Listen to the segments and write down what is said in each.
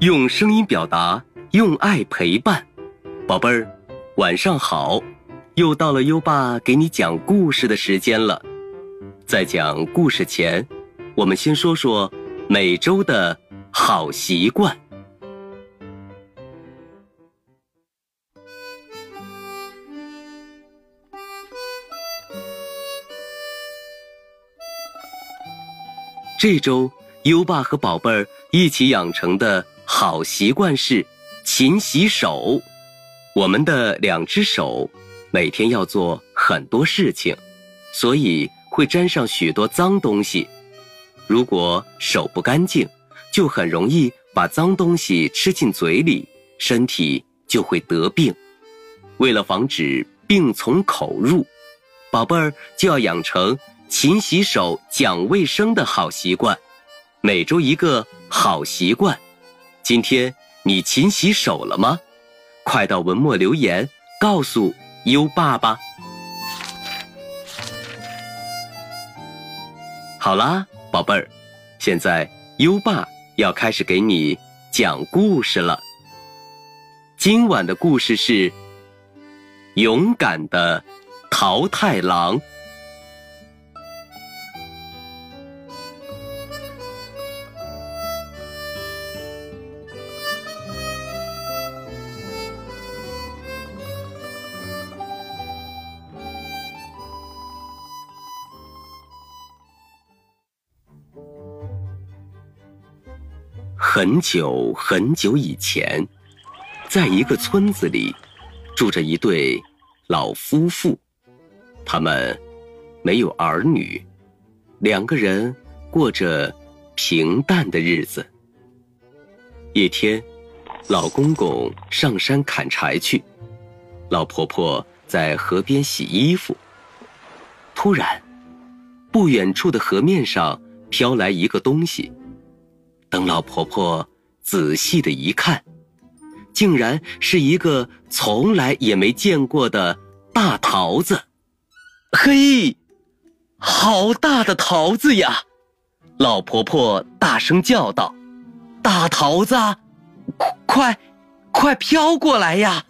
用声音表达，用爱陪伴。宝贝儿，晚上好！又到了优爸给你讲故事的时间了。在讲故事前，我们先说说每周的好习惯。这周，优爸和宝贝儿一起养成的好习惯是勤洗手。我们的两只手每天要做很多事情，所以会沾上许多脏东西。如果手不干净，就很容易把脏东西吃进嘴里，身体就会得病。为了防止病从口入，宝贝儿就要养成。勤洗手、讲卫生的好习惯，每周一个好习惯。今天你勤洗手了吗？快到文末留言告诉优爸吧。好啦，宝贝儿，现在优爸要开始给你讲故事了。今晚的故事是勇敢的桃太郎。很久很久以前，在一个村子里，住着一对老夫妇。他们没有儿女，两个人过着平淡的日子。一天，老公公上山砍柴去，老婆婆在河边洗衣服。突然，不远处的河面上飘来一个东西。等老婆婆仔细的一看，竟然是一个从来也没见过的大桃子。嘿，好大的桃子呀！老婆婆大声叫道：“大桃子，快，快飘过来呀！”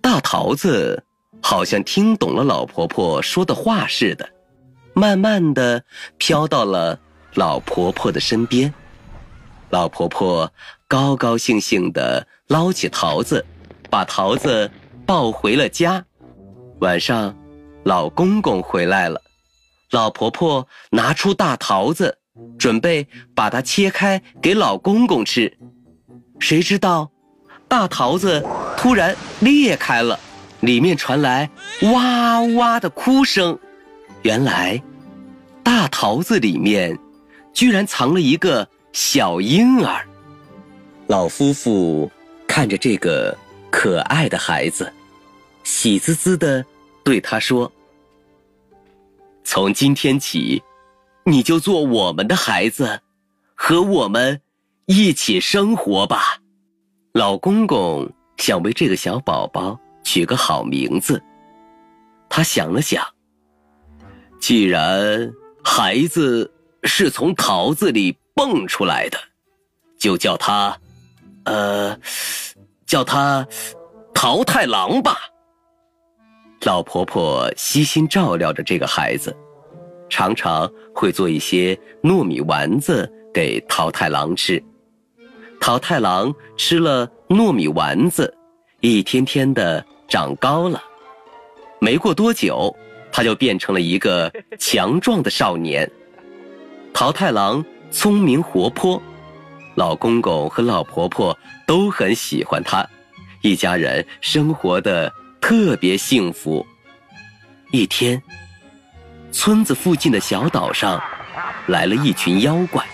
大桃子好像听懂了老婆婆说的话似的，慢慢的飘到了老婆婆的身边。老婆婆高高兴兴地捞起桃子，把桃子抱回了家。晚上，老公公回来了，老婆婆拿出大桃子，准备把它切开给老公公吃。谁知道，大桃子突然裂开了，里面传来哇哇的哭声。原来，大桃子里面居然藏了一个。小婴儿，老夫妇看着这个可爱的孩子，喜滋滋的对他说：“从今天起，你就做我们的孩子，和我们一起生活吧。”老公公想为这个小宝宝取个好名字，他想了想，既然孩子是从桃子里。蹦出来的，就叫他，呃，叫他桃太郎吧。老婆婆悉心照料着这个孩子，常常会做一些糯米丸子给桃太郎吃。桃太郎吃了糯米丸子，一天天的长高了。没过多久，他就变成了一个强壮的少年。桃太郎。聪明活泼，老公公和老婆婆都很喜欢他，一家人生活的特别幸福。一天，村子附近的小岛上来了一群妖怪，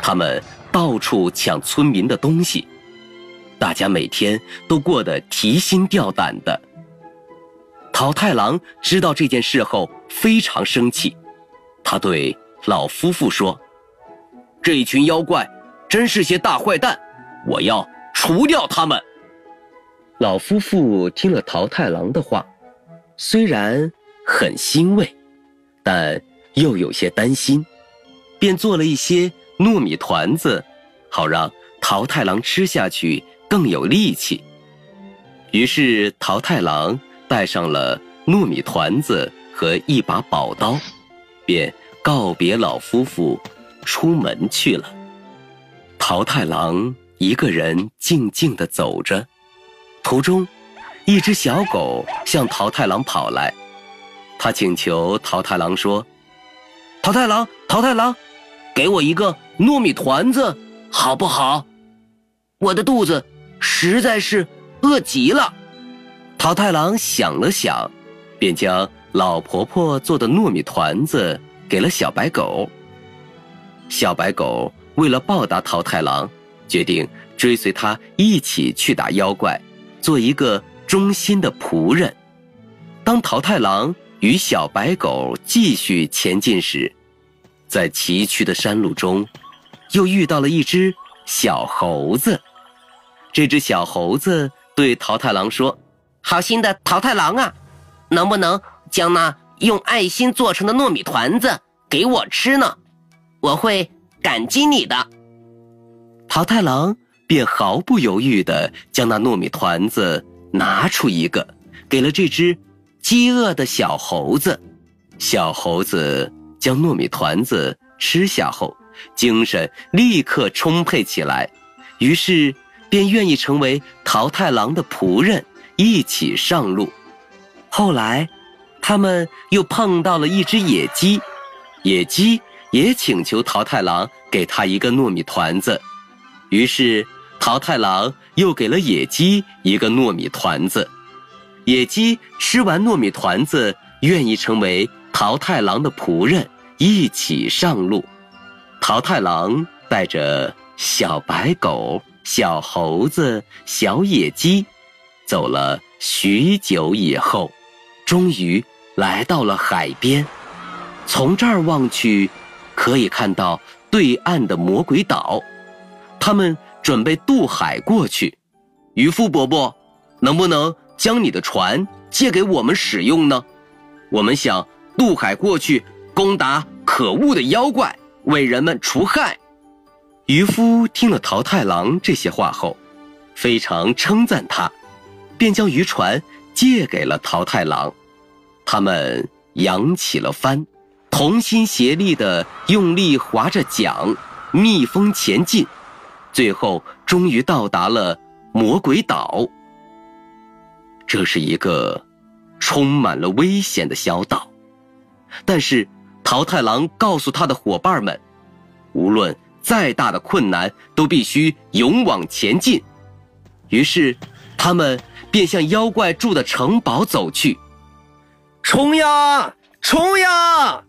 他们到处抢村民的东西，大家每天都过得提心吊胆的。桃太郎知道这件事后非常生气，他对老夫妇说。这一群妖怪真是些大坏蛋，我要除掉他们。老夫妇听了桃太郎的话，虽然很欣慰，但又有些担心，便做了一些糯米团子，好让桃太郎吃下去更有力气。于是桃太郎带上了糯米团子和一把宝刀，便告别老夫妇，出门去了。桃太郎一个人静静地走着，途中，一只小狗向桃太郎跑来，他请求桃太郎说：“桃太郎，桃太郎，给我一个糯米团子，好不好？我的肚子实在是……”饿极了，桃太郎想了想，便将老婆婆做的糯米团子给了小白狗。小白狗为了报答桃太郎，决定追随他一起去打妖怪，做一个忠心的仆人。当桃太郎与小白狗继续前进时，在崎岖的山路中，又遇到了一只小猴子。这只小猴子。对桃太郎说：“好心的桃太郎啊，能不能将那用爱心做成的糯米团子给我吃呢？我会感激你的。”桃太郎便毫不犹豫地将那糯米团子拿出一个，给了这只饥饿的小猴子。小猴子将糯米团子吃下后，精神立刻充沛起来，于是。便愿意成为桃太郎的仆人，一起上路。后来，他们又碰到了一只野鸡，野鸡也请求桃太郎给他一个糯米团子。于是，桃太郎又给了野鸡一个糯米团子。野鸡吃完糯米团子，愿意成为桃太郎的仆人，一起上路。桃太郎带着小白狗。小猴子、小野鸡，走了许久以后，终于来到了海边。从这儿望去，可以看到对岸的魔鬼岛。他们准备渡海过去。渔夫伯伯，能不能将你的船借给我们使用呢？我们想渡海过去，攻打可恶的妖怪，为人们除害。渔夫听了桃太郎这些话后，非常称赞他，便将渔船借给了桃太郎。他们扬起了帆，同心协力地用力划着桨，逆风前进，最后终于到达了魔鬼岛。这是一个充满了危险的小岛，但是桃太郎告诉他的伙伴们，无论。再大的困难都必须勇往前进，于是，他们便向妖怪住的城堡走去。冲呀，冲呀！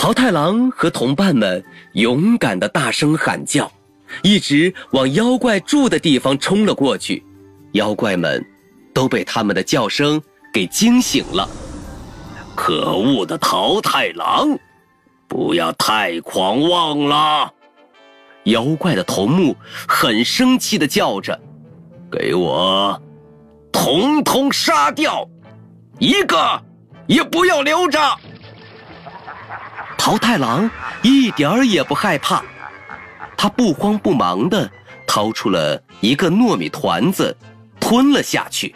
桃太郎和同伴们勇敢的大声喊叫，一直往妖怪住的地方冲了过去。妖怪们都被他们的叫声给惊醒了。可恶的桃太郎，不要太狂妄了！妖怪的头目很生气的叫着：“给我，统统杀掉，一个也不要留着！”桃太郎一点儿也不害怕，他不慌不忙的掏出了一个糯米团子，吞了下去。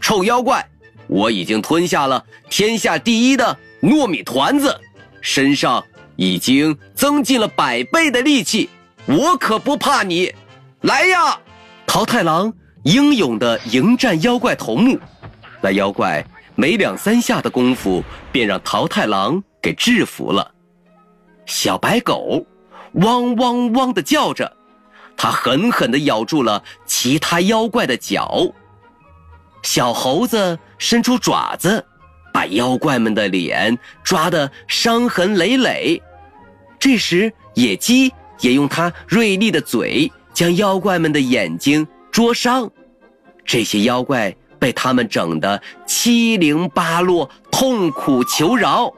臭妖怪，我已经吞下了天下第一的糯米团子，身上已经增进了百倍的力气。我可不怕你，来呀！桃太郎英勇地迎战妖怪头目，那妖怪没两三下的功夫，便让桃太郎给制服了。小白狗汪汪汪的叫着，它狠狠的咬住了其他妖怪的脚。小猴子伸出爪子，把妖怪们的脸抓得伤痕累累。这时，野鸡。也用它锐利的嘴将妖怪们的眼睛灼伤，这些妖怪被他们整得七零八落，痛苦求饶。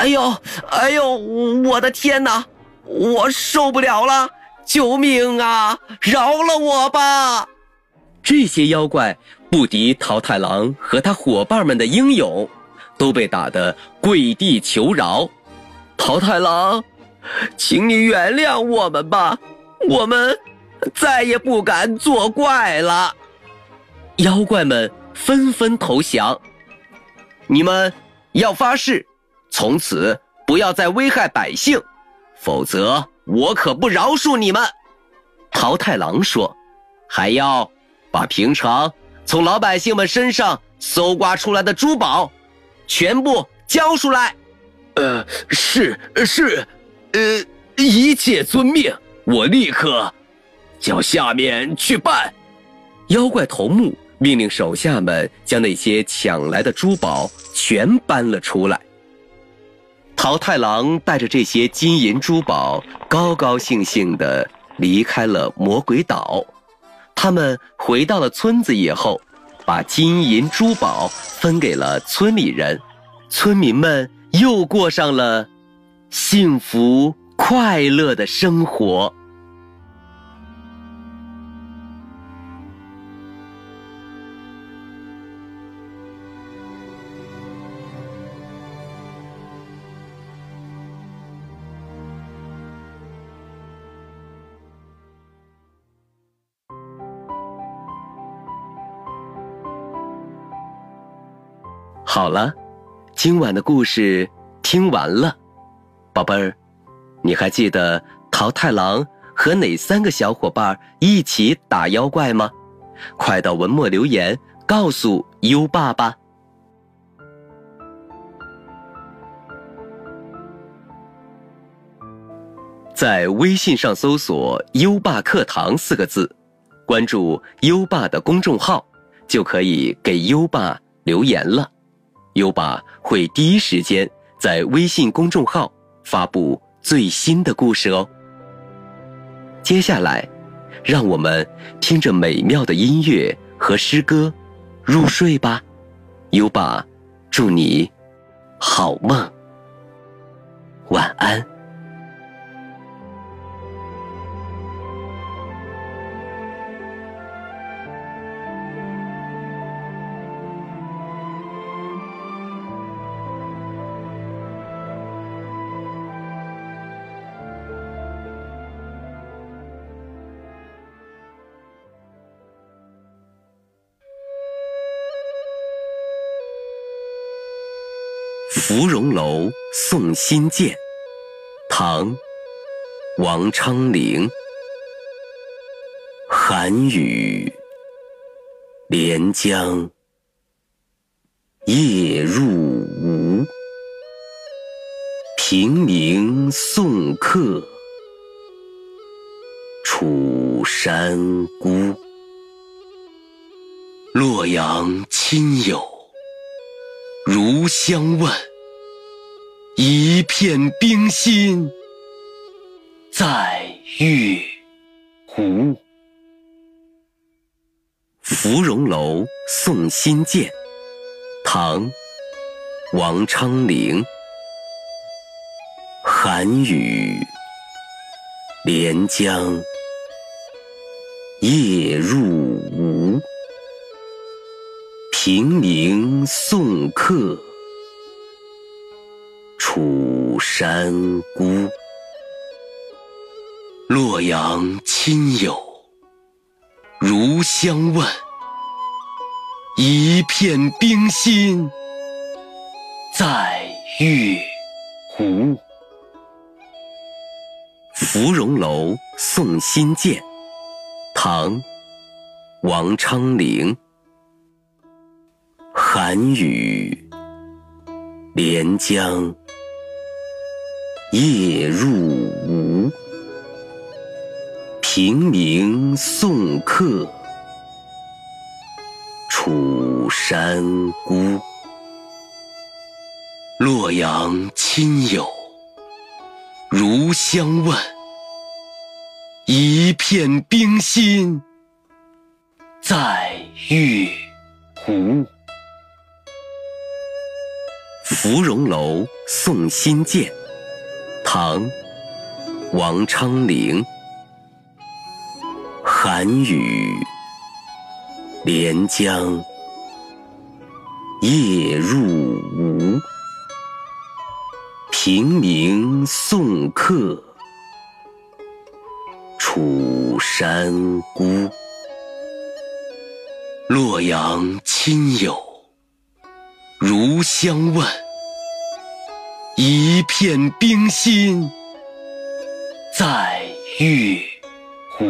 哎呦，哎呦，我的天哪，我受不了了！救命啊，饶了我吧！这些妖怪不敌桃太郎和他伙伴们的英勇，都被打得跪地求饶。桃太郎。请你原谅我们吧，我们再也不敢作怪了。妖怪们纷纷投降。你们要发誓，从此不要再危害百姓，否则我可不饶恕你们。桃太郎说：“还要把平常从老百姓们身上搜刮出来的珠宝，全部交出来。”呃，是是，呃，一切遵命，我立刻叫下面去办。妖怪头目命令手下们将那些抢来的珠宝全搬了出来。桃太郎带着这些金银珠宝，高高兴兴地离开了魔鬼岛。他们回到了村子以后，把金银珠宝分给了村里人，村民们。又过上了幸福快乐的生活。好了。今晚的故事听完了，宝贝儿，你还记得桃太郎和哪三个小伙伴一起打妖怪吗？快到文末留言告诉优爸吧。在微信上搜索“优爸课堂”四个字，关注优爸的公众号，就可以给优爸留言了。优爸会第一时间在微信公众号发布最新的故事哦。接下来，让我们听着美妙的音乐和诗歌入睡吧。优爸，祝你好梦，晚安。芙蓉楼送辛渐，唐·王昌龄。寒雨连江夜入吴，平明送客楚山孤。洛阳亲友。如相问，一片冰心在玉壶。芙蓉楼送辛渐，唐·王昌龄。寒雨连江夜入吴。平明送客楚山孤。洛阳亲友如相问，一片冰心在玉壶。芙蓉楼送辛渐，唐·王昌龄。寒雨连江夜入吴，平明送客楚山孤。洛阳亲友如相问，一片冰心在玉壶。芙蓉楼送辛渐，唐·王昌龄。寒雨连江夜入吴，平明送客楚山孤。洛阳亲友，如相问。一片冰心在玉壶。